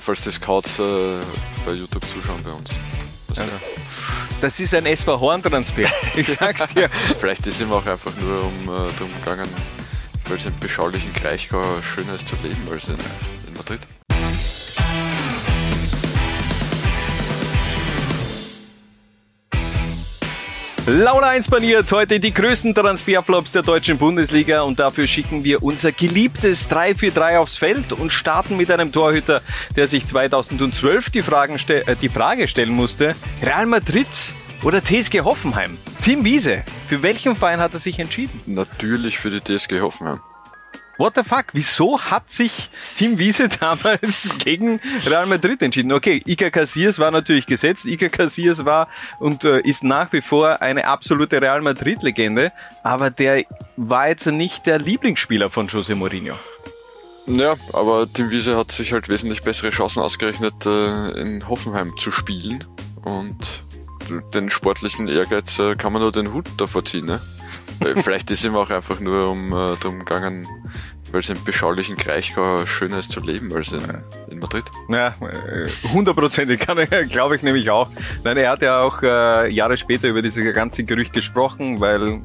falls die Scouts äh, bei YouTube zuschauen bei uns. Ja. Das ist ein SV Horn-Transfer. Ich sag's dir. Vielleicht ist ihm auch einfach nur um äh, darum gegangen, weil es im beschaulichen Kraichgau schöner ist zu leben als in, in Madrid. Launa 1 baniert heute die größten Transferflops der deutschen Bundesliga und dafür schicken wir unser geliebtes 3-4-3 aufs Feld und starten mit einem Torhüter, der sich 2012 die, Fragen äh, die Frage stellen musste, Real Madrid oder TSG Hoffenheim? Tim Wiese, für welchen Verein hat er sich entschieden? Natürlich für die TSG Hoffenheim. What the fuck? Wieso hat sich Tim Wiese damals gegen Real Madrid entschieden? Okay, Iker Casillas war natürlich gesetzt. Iker Casillas war und äh, ist nach wie vor eine absolute Real Madrid-Legende. Aber der war jetzt nicht der Lieblingsspieler von Jose Mourinho. Ja, aber Tim Wiese hat sich halt wesentlich bessere Chancen ausgerechnet, äh, in Hoffenheim zu spielen. Und den sportlichen Ehrgeiz äh, kann man nur den Hut davor ziehen. Ne? Vielleicht ist ihm auch einfach nur um äh, darum gegangen, weil es im beschaulichen Kraichgau schöner ist zu leben als in, in Madrid. Ja, äh, hundertprozentig kann er, glaube ich nämlich auch. Nein, er hat ja auch äh, Jahre später über dieses ganze Gerücht gesprochen, weil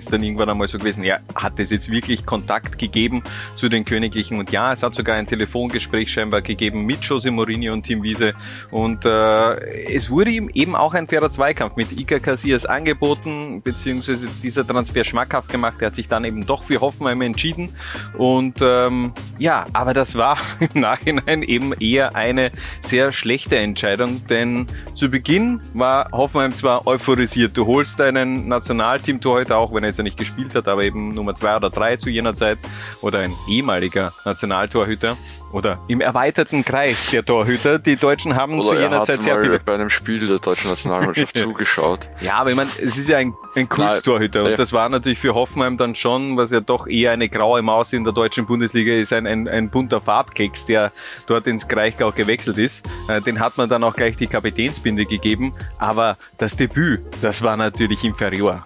ist dann irgendwann einmal so gewesen, ja, hat es jetzt wirklich Kontakt gegeben zu den Königlichen? Und ja, es hat sogar ein Telefongespräch scheinbar gegeben mit Jose Mourinho und Tim Wiese. Und äh, es wurde ihm eben auch ein fairer Zweikampf mit Iker Casillas angeboten, beziehungsweise dieser Transfer schmackhaft gemacht. Er hat sich dann eben doch für Hoffenheim entschieden. Und ähm, ja, aber das war im Nachhinein eben eher eine sehr schlechte Entscheidung, denn zu Beginn war Hoffenheim zwar euphorisiert. Du holst deinen Nationalteam-Torhüter auch, wenn er jetzt ja nicht gespielt hat, aber eben Nummer zwei oder drei zu jener Zeit oder ein ehemaliger Nationaltorhüter oder im erweiterten Kreis der Torhüter. Die Deutschen haben oder zu jener Zeit sehr viele. bei einem Spiel der deutschen Nationalmannschaft zugeschaut. Ja, aber ich meine, es ist ja ein, ein Kulttorhüter und das war natürlich für Hoffenheim dann schon, was ja doch eher eine graue Maus in der deutschen Bundesliga ist, ein, ein, ein bunter Farbkeks, der dort ins Kraichgau gewechselt ist. Äh, den hat man dann auch gleich die Kapitänsbinde gegeben, aber das Debüt, das war natürlich inferior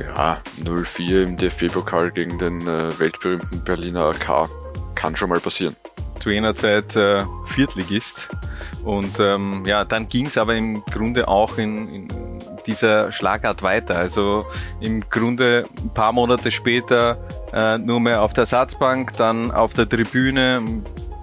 ja, 0-4 im DFB-Pokal gegen den äh, weltberühmten Berliner AK. Kann schon mal passieren. Zu jener Zeit äh, Viertligist. Und ähm, ja, dann ging es aber im Grunde auch in, in dieser Schlagart weiter. Also im Grunde ein paar Monate später äh, nur mehr auf der Satzbank, dann auf der Tribüne,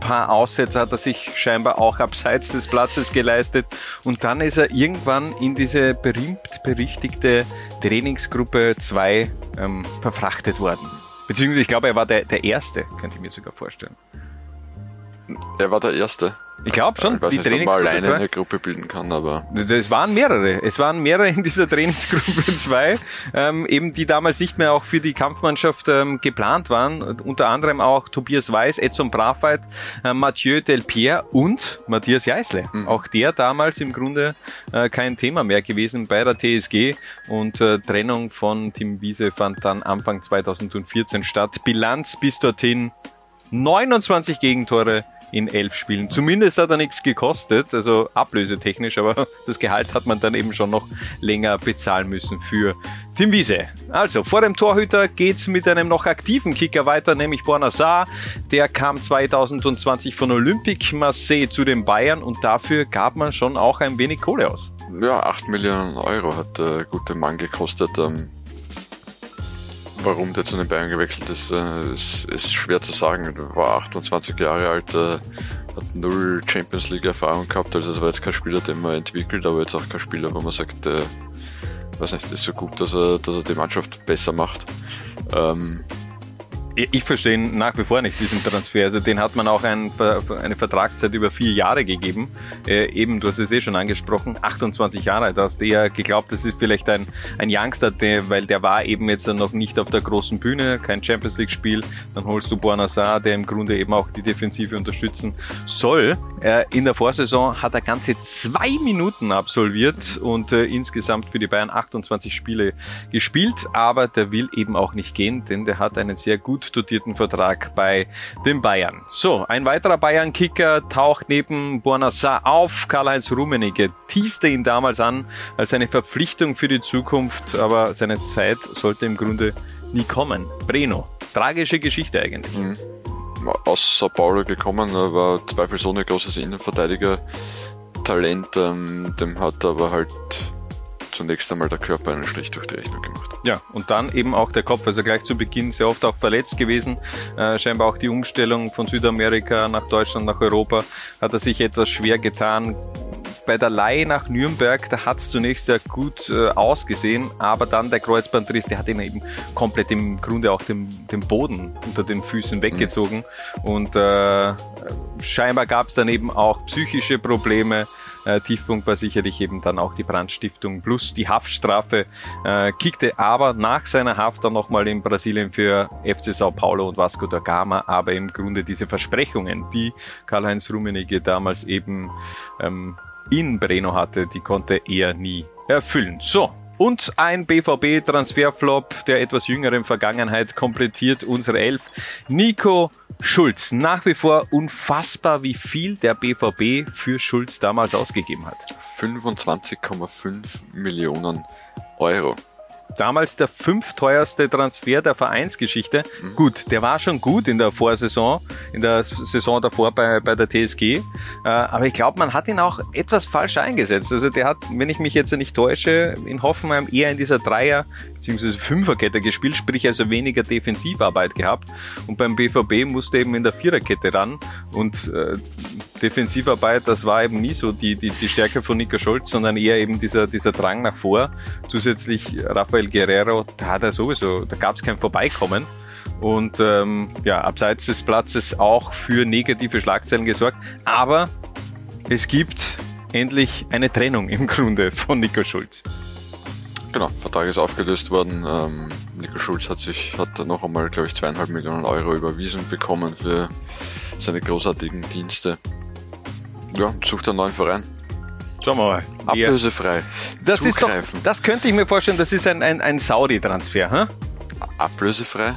paar Aussätze hat er sich scheinbar auch abseits des Platzes geleistet und dann ist er irgendwann in diese berühmt berichtigte Trainingsgruppe 2 ähm, verfrachtet worden. Beziehungsweise ich glaube, er war der, der Erste, könnte ich mir sogar vorstellen. Er war der Erste. Ich glaube schon. Ich weiß nicht, ob man alleine eine Gruppe bilden kann, aber. Es waren mehrere. Es waren mehrere in dieser Trainingsgruppe 2, ähm, eben die damals nicht mehr auch für die Kampfmannschaft ähm, geplant waren. Unter anderem auch Tobias Weiß, Edson Braveit, äh, Mathieu Delpierre und Matthias Jeißle. Mhm. Auch der damals im Grunde äh, kein Thema mehr gewesen bei der TSG und äh, Trennung von Tim Wiese fand dann Anfang 2014 statt. Bilanz bis dorthin 29 Gegentore, in elf Spielen. Zumindest hat er nichts gekostet, also ablösetechnisch, aber das Gehalt hat man dann eben schon noch länger bezahlen müssen für Tim Wiese. Also, vor dem Torhüter geht's mit einem noch aktiven Kicker weiter, nämlich Borna Saar. Der kam 2020 von Olympique Marseille zu den Bayern und dafür gab man schon auch ein wenig Kohle aus. Ja, 8 Millionen Euro hat der gute Mann gekostet. Ähm, Warum der zu den Bayern gewechselt ist, äh, ist, ist schwer zu sagen. Er war 28 Jahre alt, äh, hat null Champions League Erfahrung gehabt, also es war jetzt kein Spieler, den man entwickelt, aber jetzt auch kein Spieler, wo man sagt, äh, weiß nicht, ist so gut, dass er, dass er die Mannschaft besser macht. Ähm, ich verstehe nach wie vor nicht diesen Transfer. Also den hat man auch ein, eine Vertragszeit über vier Jahre gegeben. Äh, eben, du hast es eh schon angesprochen, 28 Jahre alt. Da hast du ja geglaubt, das ist vielleicht ein, ein Youngster, der, weil der war eben jetzt noch nicht auf der großen Bühne, kein Champions League Spiel. Dann holst du Bornazar, der im Grunde eben auch die Defensive unterstützen soll. Äh, in der Vorsaison hat er ganze zwei Minuten absolviert und äh, insgesamt für die Bayern 28 Spiele gespielt. Aber der will eben auch nicht gehen, denn der hat einen sehr gut dotierten Vertrag bei den Bayern. So, ein weiterer Bayern-Kicker taucht neben Bornassa auf. Karl-Heinz Rummenigge teaste ihn damals an als eine Verpflichtung für die Zukunft, aber seine Zeit sollte im Grunde nie kommen. Breno, tragische Geschichte eigentlich. Mhm. aus Sao Paulo gekommen, war zweifelsohne großes Innenverteidiger-Talent, ähm, dem hat aber halt zunächst einmal der Körper einen Strich durch die Rechnung gemacht. Ja, und dann eben auch der Kopf, also gleich zu Beginn sehr oft auch verletzt gewesen. Äh, scheinbar auch die Umstellung von Südamerika nach Deutschland, nach Europa, hat er sich etwas schwer getan bei der Leihe nach Nürnberg, da hat es zunächst sehr gut äh, ausgesehen, aber dann der Kreuzbandriss, der hat ihn eben komplett im Grunde auch den, den Boden unter den Füßen weggezogen. Mhm. Und äh, scheinbar gab es dann eben auch psychische Probleme. Äh, Tiefpunkt war sicherlich eben dann auch die Brandstiftung plus die Haftstrafe. Äh, kickte aber nach seiner Haft dann nochmal in Brasilien für FC Sao Paulo und Vasco da Gama, aber im Grunde diese Versprechungen, die Karl-Heinz Rummenigge damals eben ähm, in Breno hatte, die konnte er nie erfüllen. So, und ein BVB-Transferflop der etwas jüngeren Vergangenheit komplettiert unsere Elf. Nico Schulz. Nach wie vor unfassbar, wie viel der BVB für Schulz damals ausgegeben hat. 25,5 Millionen Euro damals der fünfteuerste Transfer der Vereinsgeschichte. Mhm. Gut, der war schon gut in der Vorsaison, in der Saison davor bei, bei der TSG. Äh, aber ich glaube, man hat ihn auch etwas falsch eingesetzt. Also der hat, wenn ich mich jetzt nicht täusche, in Hoffenheim eher in dieser Dreier- bzw. Fünferkette gespielt, sprich also weniger Defensivarbeit gehabt. Und beim BVB musste eben in der Viererkette ran. Und äh, Defensivarbeit, das war eben nie so die, die, die Stärke von Nico Scholz, sondern eher eben dieser, dieser Drang nach vor. Zusätzlich Rafael Guerrero, da hat er sowieso, da gab es kein Vorbeikommen. Und ähm, ja, abseits des Platzes auch für negative Schlagzeilen gesorgt. Aber es gibt endlich eine Trennung im Grunde von Nico Schulz. Genau, Vertrag ist aufgelöst worden. Ähm, Nico Schulz hat sich hat noch einmal, glaube ich, zweieinhalb Millionen Euro überwiesen bekommen für seine großartigen Dienste. Ja, sucht einen neuen Verein. Schauen wir mal. Ablösefrei. Das Zugreifen. ist doch, das könnte ich mir vorstellen, das ist ein, ein, ein Saudi-Transfer, hm? Ablösefrei?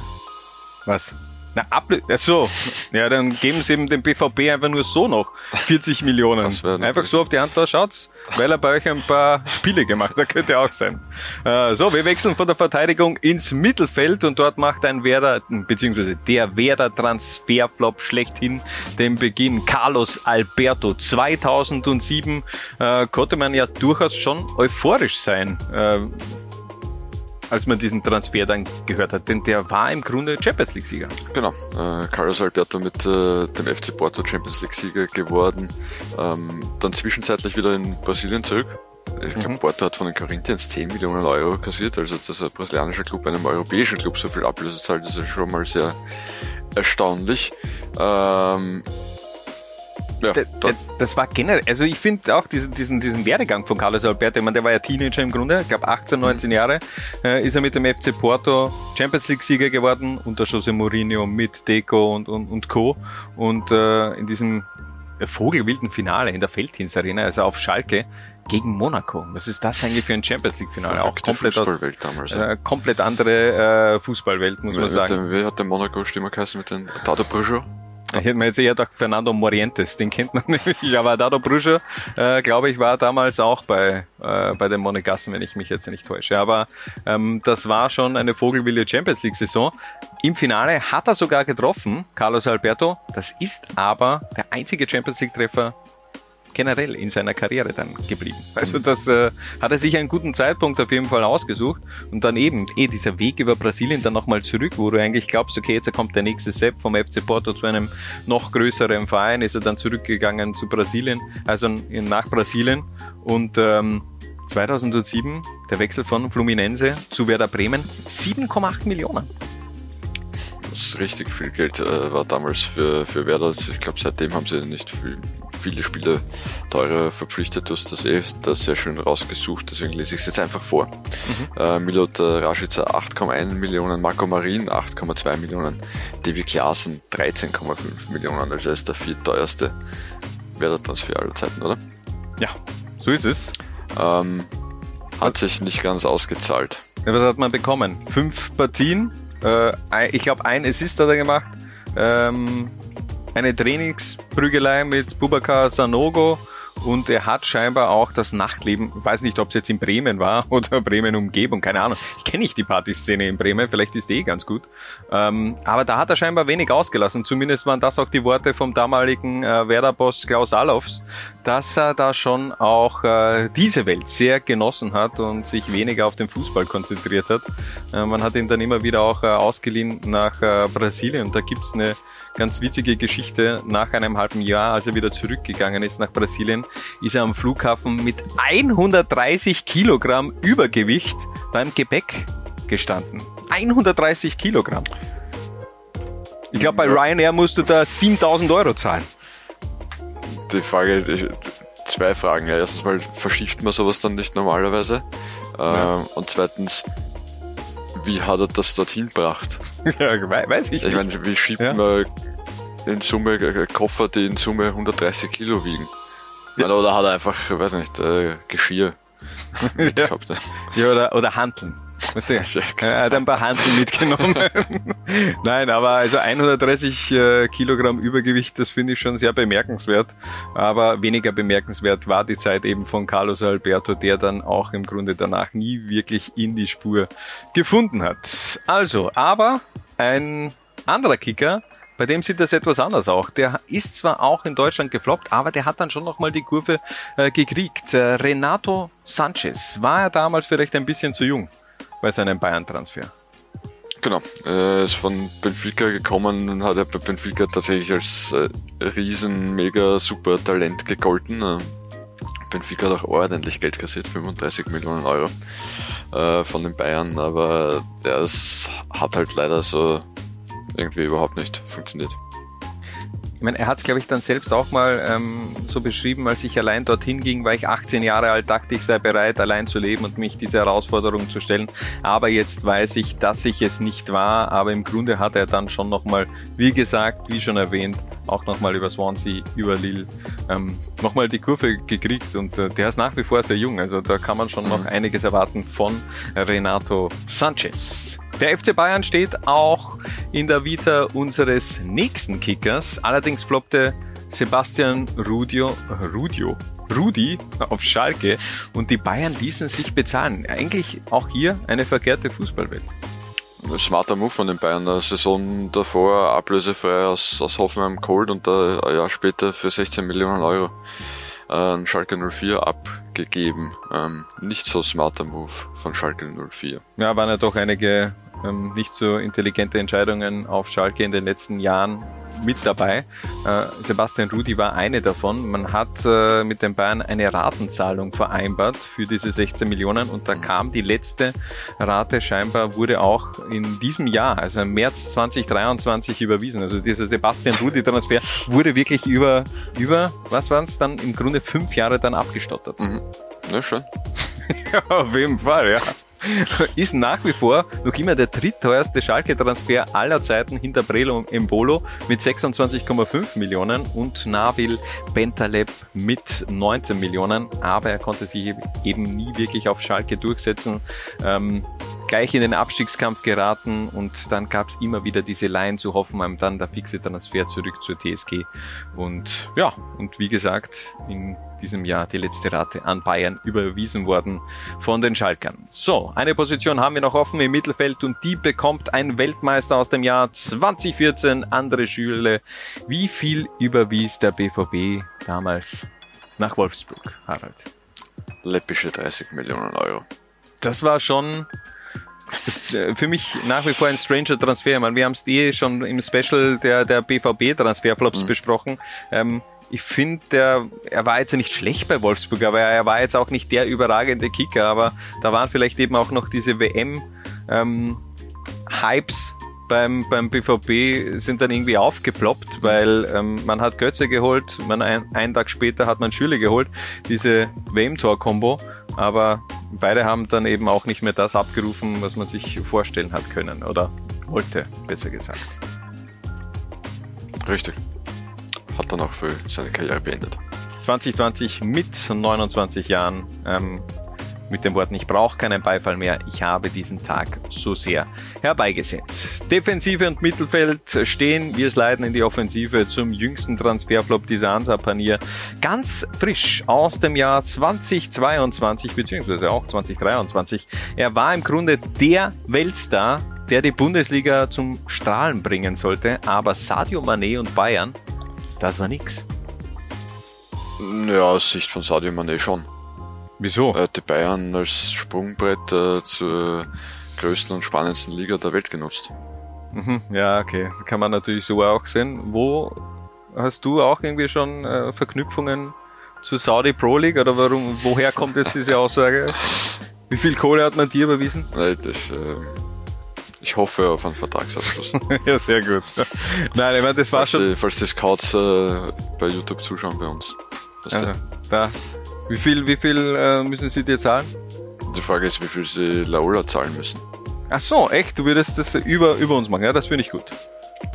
Was? Na, Ablö so. Ja, dann geben sie eben dem BVB einfach nur so noch 40 Millionen. Einfach so auf die Hand da schaut's, weil er bei euch ein paar Spiele gemacht hat. Könnte auch sein. Äh, so, wir wechseln von der Verteidigung ins Mittelfeld und dort macht ein Werder, beziehungsweise der Werder Transferflop schlechthin den Beginn. Carlos Alberto 2007 äh, konnte man ja durchaus schon euphorisch sein. Äh, als man diesen Transfer dann gehört hat, denn der war im Grunde Champions League-Sieger. Genau, äh, Carlos Alberto mit äh, dem FC Porto Champions League-Sieger geworden, ähm, dann zwischenzeitlich wieder in Brasilien zurück. Ich glaube, mhm. Porto hat von den Corinthians 10 Millionen Euro kassiert, also dass ein brasilianischer Club einem europäischen Club so viel Ablöse zahlt, ist schon mal sehr erstaunlich. Ähm, ja, das war generell, also ich finde auch diesen, diesen, diesen Werdegang von Carlos Alberto, ich meine, der war ja Teenager im Grunde, ich glaube 18, 19 mhm. Jahre, äh, ist er mit dem FC Porto Champions League Sieger geworden, unter Jose Mourinho mit Deco und, und, und Co. Und äh, in diesem vogelwilden Finale in der Feldhins Arena, also auf Schalke, gegen Monaco. Was ist das eigentlich für ein Champions League Finale? Auch komplett aus, damals, ja. äh, komplett andere äh, Fußballwelt, muss man sagen. Wer hat der Monaco Stimme geheißen mit den Dado Peugeot? Da hätten wir jetzt eher gedacht, Fernando Morientes, den kennt man nicht. Aber Dado Brüscher, äh, glaube ich, war damals auch bei, äh, bei den Monegassen, wenn ich mich jetzt nicht täusche. Aber ähm, das war schon eine vogelwilde Champions League-Saison. Im Finale hat er sogar getroffen, Carlos Alberto. Das ist aber der einzige Champions League-Treffer generell in seiner Karriere dann geblieben. Also das äh, hat er sich einen guten Zeitpunkt auf jeden Fall ausgesucht und dann eben eh dieser Weg über Brasilien dann nochmal zurück, wo du eigentlich glaubst, okay, jetzt kommt der nächste Step vom FC Porto zu einem noch größeren Verein, ist er dann zurückgegangen zu Brasilien, also nach Brasilien und ähm, 2007 der Wechsel von Fluminense zu Werder Bremen 7,8 Millionen was richtig viel Geld äh, war damals für, für Werder. Ich glaube, seitdem haben sie nicht viel, viele Spieler teurer verpflichtet. Du hast das eh da sehr schön rausgesucht, deswegen lese ich es jetzt einfach vor. Mhm. Äh, Milot äh, Rashica 8,1 Millionen, Marco Marin 8,2 Millionen, Davy Klaassen 13,5 Millionen. Also er ist der vierteuerste Werder-Transfer aller Zeiten, oder? Ja, so ist es. Ähm, hat sich nicht ganz ausgezahlt. Ja, was hat man bekommen? Fünf Partien, äh, ich glaube, ein Assist hat er gemacht. Ähm, eine Trainingsprügelei mit Bubakar Sanogo und er hat scheinbar auch das Nachtleben, weiß nicht, ob es jetzt in Bremen war oder Bremen Umgebung, keine Ahnung. Ich kenne nicht die Partyszene in Bremen, vielleicht ist die eh ganz gut. Ähm, aber da hat er scheinbar wenig ausgelassen. Zumindest waren das auch die Worte vom damaligen äh, Werder-Boss Klaus Allofs, dass er da schon auch äh, diese Welt sehr genossen hat und sich weniger auf den Fußball konzentriert hat. Äh, man hat ihn dann immer wieder auch äh, ausgeliehen nach äh, Brasilien und da gibt's eine ganz witzige Geschichte. Nach einem halben Jahr, als er wieder zurückgegangen ist nach Brasilien, ist er am Flughafen mit 130 Kilogramm Übergewicht beim Gepäck gestanden. 130 Kilogramm. Ich glaube, bei Ryanair musst du da 7000 Euro zahlen. Die Frage, zwei Fragen. Ja, erstens mal, verschiebt man sowas dann nicht normalerweise? Ja. Ähm, und zweitens, wie hat er das dorthin gebracht? Ja, weiß ich, ich meine, wie schiebt ja. man in Summe äh, Koffer, die in Summe 130 Kilo wiegen? Ja. Oder hat er einfach, weiß nicht, äh, Geschirr ja. gehabt? Ja, oder, oder Handeln. Er hat ein paar Handeln mitgenommen. Nein, aber also 130 äh, Kilogramm Übergewicht, das finde ich schon sehr bemerkenswert. Aber weniger bemerkenswert war die Zeit eben von Carlos Alberto, der dann auch im Grunde danach nie wirklich in die Spur gefunden hat. Also, aber ein anderer Kicker, bei dem sieht das etwas anders auch. Der ist zwar auch in Deutschland gefloppt, aber der hat dann schon nochmal die Kurve äh, gekriegt. Äh, Renato Sanchez, war er damals vielleicht ein bisschen zu jung bei seinem Bayern-Transfer? Genau, er ist von Benfica gekommen und hat ja bei Benfica tatsächlich als äh, riesen, mega super Talent gegolten. Äh, Benfica hat auch ordentlich Geld kassiert, 35 Millionen Euro äh, von den Bayern, aber das hat halt leider so irgendwie überhaupt nicht funktioniert. Ich meine, er hat es, glaube ich, dann selbst auch mal ähm, so beschrieben, als ich allein dorthin ging, war ich 18 Jahre alt, dachte ich sei bereit, allein zu leben und mich diese Herausforderung zu stellen. Aber jetzt weiß ich, dass ich es nicht war. Aber im Grunde hat er dann schon nochmal, wie gesagt, wie schon erwähnt, auch nochmal über Swansea, über Lille, ähm, nochmal die Kurve gekriegt. Und äh, der ist nach wie vor sehr jung. Also da kann man schon noch mhm. einiges erwarten von Renato Sanchez. Der FC Bayern steht auch in der Vita unseres nächsten Kickers. Allerdings floppte Sebastian Rudio, Rudio, Rudi auf Schalke und die Bayern ließen sich bezahlen. Eigentlich auch hier eine verkehrte Fußballwelt. Ein smarter Move von den Bayern. Eine Saison davor ablösefrei aus, aus Hoffenheim Cold und ein Jahr später für 16 Millionen Euro an Schalke 04 abgegeben. Ähm, nicht so smarter Move von Schalke 04. Ja, waren ja doch einige ähm, nicht so intelligente Entscheidungen auf Schalke in den letzten Jahren mit dabei. Äh, Sebastian Rudi war eine davon. Man hat äh, mit den Bayern eine Ratenzahlung vereinbart für diese 16 Millionen und da kam die letzte Rate scheinbar wurde auch in diesem Jahr, also im März 2023 überwiesen. Also dieser Sebastian Rudi Transfer wurde wirklich über, über, was waren es dann, im Grunde fünf Jahre dann abgestottert. Mhm. Ja, schon. ja, auf jeden Fall, ja. ist nach wie vor noch immer der drittteuerste Schalke-Transfer aller Zeiten hinter Brelo Embolo mit 26,5 Millionen und Nabil Bentaleb mit 19 Millionen. Aber er konnte sich eben nie wirklich auf Schalke durchsetzen. Ähm, gleich in den Abstiegskampf geraten und dann gab es immer wieder diese Laien zu Hoffenheim, dann der fixe Transfer zurück zur TSG und ja, und wie gesagt, in diesem Jahr die letzte Rate an Bayern überwiesen worden von den Schalkern. So, eine Position haben wir noch offen im Mittelfeld und die bekommt ein Weltmeister aus dem Jahr 2014, andere Schüle. Wie viel überwies der BVB damals nach Wolfsburg, Harald? Läppische 30 Millionen Euro. Das war schon ist äh, für mich nach wie vor ein stranger Transfer. Ich meine, wir haben es eh schon im Special der, der BVB-Transferflops mhm. besprochen. Ähm, ich finde, er war jetzt nicht schlecht bei Wolfsburg, aber er war jetzt auch nicht der überragende Kicker, aber da waren vielleicht eben auch noch diese WM ähm, beim, beim BVB sind dann irgendwie aufgeploppt, weil ähm, man hat Götze geholt, man ein, einen Tag später hat man Schüle geholt, diese WM-Tor-Kombo, aber beide haben dann eben auch nicht mehr das abgerufen, was man sich vorstellen hat können oder wollte, besser gesagt. Richtig. Hat dann auch für seine Karriere beendet. 2020 mit 29 Jahren ähm, mit den Worten, ich brauche keinen Beifall mehr, ich habe diesen Tag so sehr herbeigesetzt. Defensive und Mittelfeld stehen, wir sliden in die Offensive zum jüngsten Transferflop dieser Hansa-Panier. Ganz frisch aus dem Jahr 2022 beziehungsweise auch 2023. Er war im Grunde der Weltstar, der die Bundesliga zum Strahlen bringen sollte, aber Sadio Mané und Bayern, das war nix. Ja, aus Sicht von Sadio Mané schon. Wieso? Er hat die Bayern als Sprungbrett äh, zur größten und spannendsten Liga der Welt genutzt. Mhm, ja, okay. Das kann man natürlich so auch sehen. Wo hast du auch irgendwie schon äh, Verknüpfungen zur Saudi Pro League oder warum, woher kommt jetzt diese Aussage? Wie viel Kohle hat man dir überwiesen? Nein, das, äh, ich hoffe auf einen Vertragsabschluss. ja, sehr gut. Nein, ich meine, das war falls schon. Die, falls die Scouts äh, bei YouTube zuschauen bei uns. Also, da. Wie viel, wie viel äh, müssen sie dir zahlen? Die Frage ist, wie viel sie Laola zahlen müssen. Ach so, echt? Du würdest das über, über uns machen? Ja, das finde ich gut.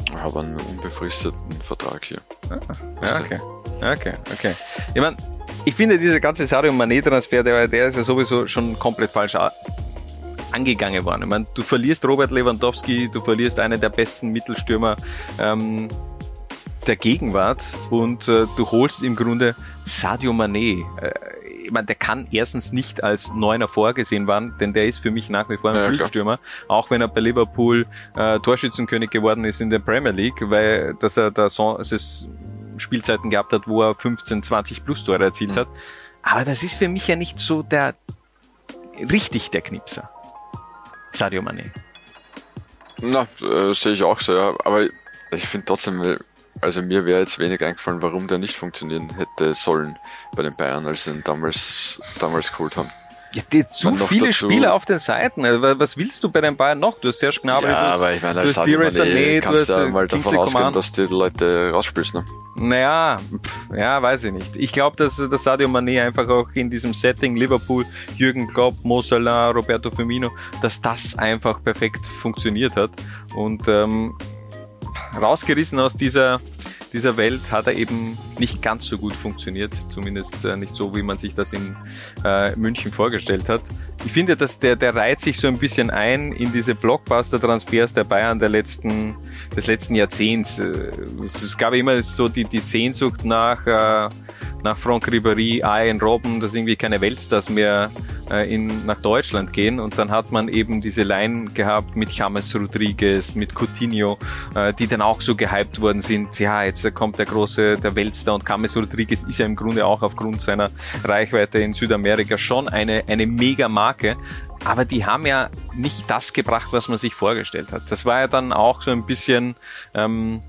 Ich habe einen unbefristeten Vertrag hier. Ja, Weißt du? okay. Okay, okay. Ich meine, ich finde dieser ganze Sadio Mané-Transfer, der, der ist ja sowieso schon komplett falsch a- angegangen worden. Ich meine, du verlierst Robert Lewandowski, du verlierst einen der besten Mittelstürmer ähm, der Gegenwart und äh, du holst im Grunde Sadio Mané. Äh, ich meine, der kann erstens nicht als Neuner vorgesehen werden, denn der ist für mich nach wie vor ein Ja. Flügelstürmer, auch wenn er bei Liverpool äh, Torschützenkönig geworden ist in der Premier League, weil dass er da so, es Spielzeiten gehabt hat, wo er 15, 20 plus Tore erzielt Mhm. hat. Aber das ist für mich ja nicht so der richtig der Knipser. Sadio Mané. Na, äh, sehe ich auch so, ja. Aber ich finde trotzdem, äh, also mir wäre jetzt wenig eingefallen, warum der nicht funktionieren hätte sollen bei den Bayern, als sie ihn damals, damals geholt haben. Ja, die, zu viele dazu- Spieler auf den Seiten. Also, wa- Was willst du bei den Bayern noch? Du hast Serge Gnabry, du ja, hast, aber ich meine, du als hast Sadio Leroy Mané Sané, du kannst hast du äh, mal davon ausgehen, Coman. dass die Leute rausspielst, ne? Naja, pff, ja, weiß ich nicht. Ich glaube, dass, dass Sadio Mané einfach auch in diesem Setting Liverpool, Jürgen Klopp, Mo Salah, Roberto Firmino, dass das einfach perfekt funktioniert hat. Und ähm, rausgerissen aus dieser, dieser Welt hat er eben nicht ganz so gut funktioniert, zumindest äh, nicht so, wie man sich das in äh, München vorgestellt hat. Ich finde, dass der, der reiht sich so ein bisschen ein in diese Blockbuster-Transfers der Bayern der letzten, des letzten Jahrzehnts. Äh, Es, gab immer so die, die Sehnsucht nach, äh, nach Franck Ribéry, Ian Robben, dass irgendwie keine Weltstars mehr äh, in, nach Deutschland gehen. Und dann hat man eben diese Line gehabt mit James Rodriguez, mit Coutinho, äh, die dann auch so gehypt worden sind. Ja, jetzt kommt der große, der Weltstar und James Rodriguez ist ja im Grunde auch aufgrund seiner Reichweite in Südamerika schon eine, eine mega Marke. Aber die haben ja nicht das gebracht, was man sich vorgestellt hat. Das war ja dann auch so ein bisschen ähm,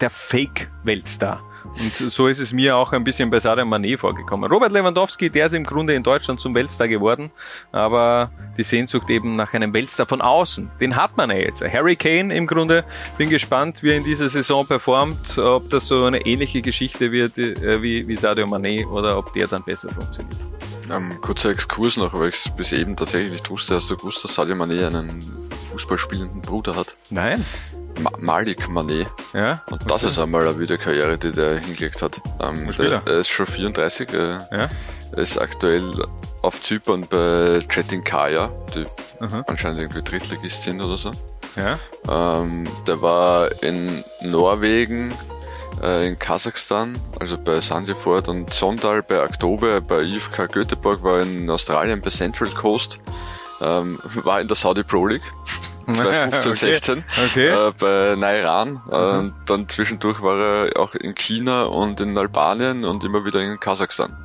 der Fake-Weltstar. Und so ist es mir auch ein bisschen bei Sadio Mané vorgekommen. Robert Lewandowski, der ist im Grunde in Deutschland zum Weltstar geworden, aber die Sehnsucht eben nach einem Weltstar von außen, den hat man ja jetzt. Harry Kane im Grunde, bin gespannt, wie er in dieser Saison performt, ob das so eine ähnliche Geschichte wird äh, wie, wie Sadio Mané oder ob der dann besser funktioniert. Ähm, kurzer Exkurs noch, weil ich es bis eben tatsächlich nicht wusste. Hast du gewusst, dass Sadio Mané einen Fußballspielenden Bruder hat? Nein? Ma Malik Mané. Ja? Und das ist einmal eine Videokarriere, die der hingelegt hat. Ähm, der, er? ist schon 34, äh, Ja? er ist aktuell auf Zypern bei Chetinkaya, die Aha. anscheinend irgendwie Drittligist sind oder so. Ja? Ähm, der war in Norwegen, äh, in Kasachstan, also bei Sandefjord und Sondal bei Oktober, bei IFK Göteborg, war in Australien bei Central Coast, ähm, war in der Saudi Pro League 2015, Okay. 16 Okay. äh, bei Nairan. Äh, dann zwischendurch war er auch in China und in Albanien und immer wieder in Kasachstan.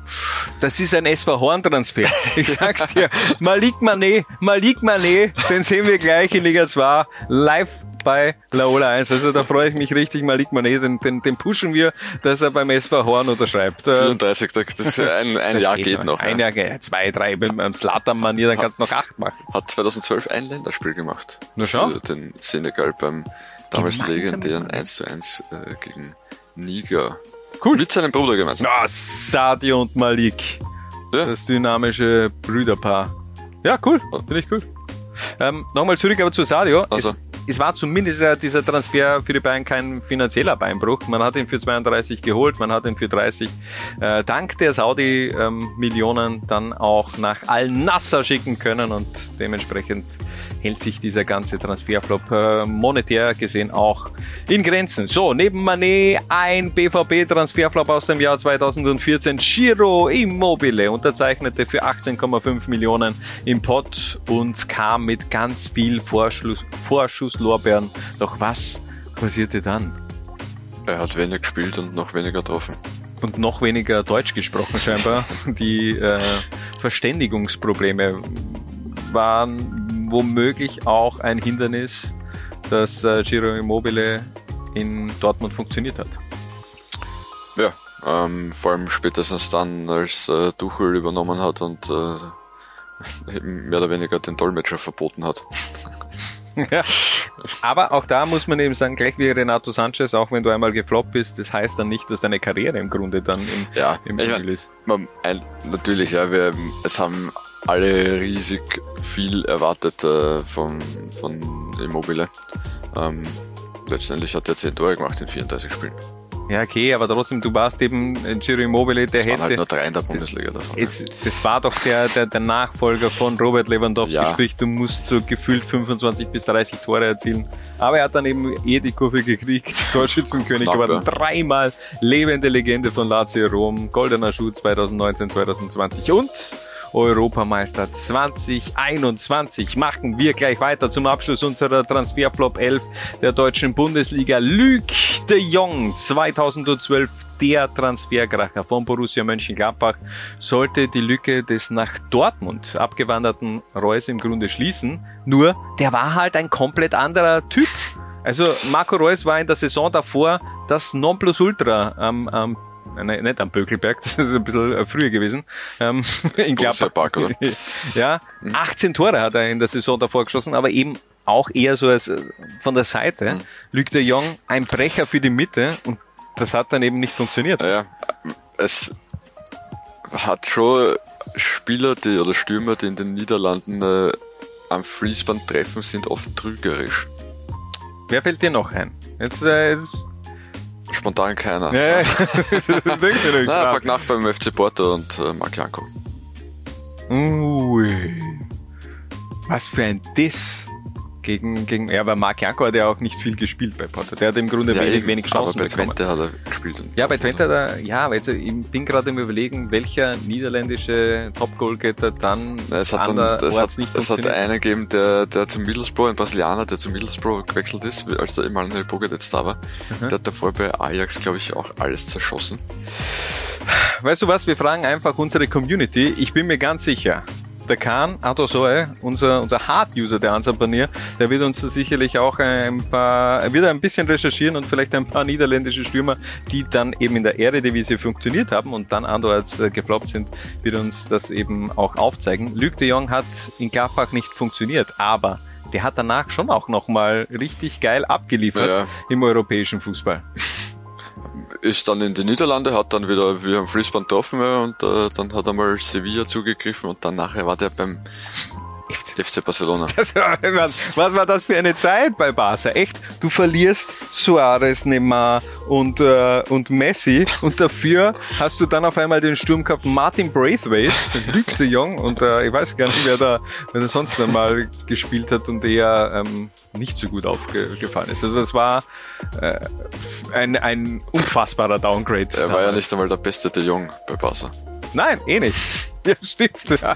Das ist ein SV Horn-Transfer. Ich sag's dir. Malik Mané, Malik Mané, den sehen wir gleich in Liga 2 live bei Laola 1. Also da freue ich mich richtig, Malik Mané, den, den, den pushen wir, dass er beim SV Horn unterschreibt. Äh, 34, das ist ein, ein das Jahr geht noch. Ein ja. Jahr, geht, zwei, drei, beim beim Slatan-Manier, dann kannst du noch acht machen. Hat 2012 ein Länderspiel gemacht. Na schau. Für den Senegal beim damals Gemeinsam legendären mit- 1 zu 1 äh, gegen Niger. Cool. Mit seinem Bruder gemeinsam. Ah, Sadio und Malik. Ja. Das dynamische Brüderpaar. Ja, cool. Finde ich cool. Ähm, Nochmal zurück aber zu Sadio. Also. Es, es war zumindest dieser Transfer für die Bayern kein finanzieller Beinbruch. Man hat ihn für 32 geholt, man hat ihn für 30 äh, dank der Saudi-Millionen ähm, dann auch nach Al-Nasser schicken können und dementsprechend hält sich dieser ganze Transferflop äh, monetär gesehen auch in Grenzen. So, neben Manet ein BVB-Transferflop aus dem Jahr 2014. Giro Immobile unterzeichnete für 18,5 Millionen im Pott und kam mit ganz viel Vorschluss, Vorschusslorbeeren. Doch was passierte dann? Er hat wenig gespielt und noch weniger getroffen. Und noch weniger Deutsch gesprochen scheinbar. Die äh, Verständigungsprobleme waren womöglich auch ein Hindernis, dass äh, Giro Immobile in Dortmund funktioniert hat. Ja, ähm, vor allem spätestens dann, als äh, Tuchel übernommen hat und äh, mehr oder weniger den Dolmetscher verboten hat. ja. Aber auch da muss man eben sagen, gleich wie Renato Sanchez, auch wenn du einmal gefloppt bist, das heißt dann nicht, dass deine Karriere im Grunde dann im, ja, im Spiel ist. Man, natürlich, ja, wir, es haben alle riesig viel erwartet äh, von, von Immobile. Ähm, letztendlich hat er 10 Tore gemacht in 34 Spielen. Ja, okay, aber trotzdem, du warst eben Giro Immobile, der das hätte. Halt nur drei in der Bundesliga davon. Es, das war doch der, der, der Nachfolger von Robert Lewandowski, ja. sprich, du musst so gefühlt 25 bis 30 Tore erzielen. Aber er hat dann eben eh die Kurve gekriegt, Torschützenkönig geworden, dreimal lebende Legende von Lazio Rom, goldener Schuh 2019, 2020 und Europameister 2021. Machen wir gleich weiter zum Abschluss unserer Transferflop 11 der deutschen Bundesliga. Luc de Jong 2012 der Transferkracher von Borussia Mönchengladbach sollte die Lücke des nach Dortmund abgewanderten Reus im Grunde schließen. Nur, der war halt ein komplett anderer Typ. Also Marco Reus war in der Saison davor das Nonplusultra am, am Nein, nicht am Bökelberg, das ist ein bisschen äh, früher gewesen. Ähm, in Gladbach. oder? ja, 18 mhm. Tore hat er in der Saison davor geschossen, aber eben auch eher so als äh, von der Seite. Mhm. Luc de Jong, ein Brecher für die Mitte und das hat dann eben nicht funktioniert. Ja, es hat schon Spieler die, oder Stürmer, die in den Niederlanden äh, am Fließband treffen, sind oft trügerisch. Wer fällt dir noch ein? Jetzt, äh, jetzt Spontan keiner. Ja, ja. nicht, Na, frag nach beim FC Porto und äh, Marc Janko. Ui. Was für ein Diss gegen, gegen, ja, aber Marc Janko hat ja auch nicht viel gespielt bei Porto. Der hat im Grunde ja, wenig, wenig Chancen aber bei bekommen. Twente hat er gespielt. Ja, bei Twente hat er, ja, weil ich bin gerade im Überlegen, welcher niederländische Top-Goalgetter dann Na, es hat dann, es hat, es hat einen gegeben, der, der zum Middlesbrough, ein Brasilianer, der zum Middlesbrough gewechselt ist, als der Emanuel Bogat jetzt da war. Mhm. Der hat davor bei Ajax, glaube ich, auch alles zerschossen. Weißt du was, wir fragen einfach unsere Community. Ich bin mir ganz sicher, der Kahn Adosoe, unser, unser Hard-User der Ansapanier, der wird uns sicherlich auch ein paar, er wird ein bisschen recherchieren und vielleicht ein paar niederländische Stürmer, die dann eben in der Eredivisie funktioniert haben und dann andererseits äh, gefloppt sind, wird uns das eben auch aufzeigen. Luc de Jong hat in Gladbach nicht funktioniert, aber der hat danach schon auch nochmal richtig geil abgeliefert ja. im europäischen Fußball. Ist dann in die Niederlande, hat dann wieder wie am Fließband getroffen und äh, dann hat er mal Sevilla zugegriffen und dann nachher war der beim FC Barcelona. Das, was, war das für eine Zeit bei Barca? Echt? Du verlierst Suarez, Neymar und, äh, und Messi und dafür hast du dann auf einmal den Sturm gehabt Martin Braithwaite, Luc de Jong und äh, ich weiß gar nicht, wer da, wer da sonst einmal gespielt hat und eher ähm, nicht so gut aufgefallen ist. Also es war äh, ein, ein unfassbarer Downgrade. Er war ja nicht einmal der beste de Jong bei Barca. Nein, eh nicht. Ja, stimmt. Ja.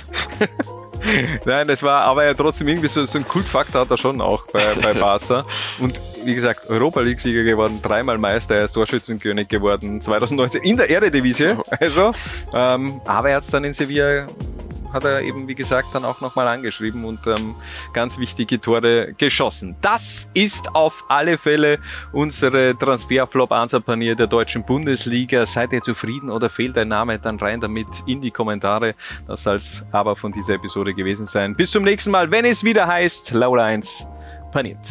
Nein, das war aber ja trotzdem irgendwie so, so ein Kultfaktor hat er schon auch bei, bei Barca. Und wie gesagt, Europa League-Sieger geworden, dreimal Meister, er ist Torschützenkönig geworden, 2019 in der Eredivisie. Also, ähm, aber er hat es dann in Sevilla hat er eben, wie gesagt, dann auch nochmal angeschrieben und ähm, ganz wichtige Tore geschossen. Das ist auf alle Fälle unsere Transferflop-Answer-Panier der deutschen Bundesliga. Seid ihr zufrieden oder fehlt ein Name? Dann rein damit in die Kommentare. Das soll es aber von dieser Episode gewesen sein. Bis zum nächsten Mal, wenn es wieder heißt, Laura 1 paniert.